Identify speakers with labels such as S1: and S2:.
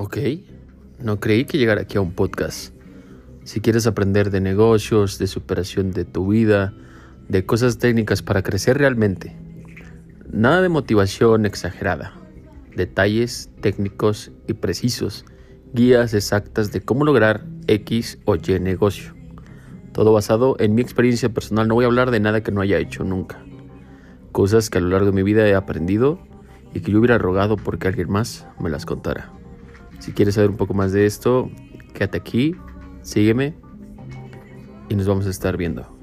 S1: Ok, no creí que llegara aquí a un podcast. Si quieres aprender de negocios, de superación de tu vida, de cosas técnicas para crecer realmente. Nada de motivación exagerada. Detalles técnicos y precisos. Guías exactas de cómo lograr X o Y negocio. Todo basado en mi experiencia personal. No voy a hablar de nada que no haya hecho nunca. Cosas que a lo largo de mi vida he aprendido y que yo hubiera rogado porque alguien más me las contara. Si quieres saber un poco más de esto, quédate aquí, sígueme y nos vamos a estar viendo.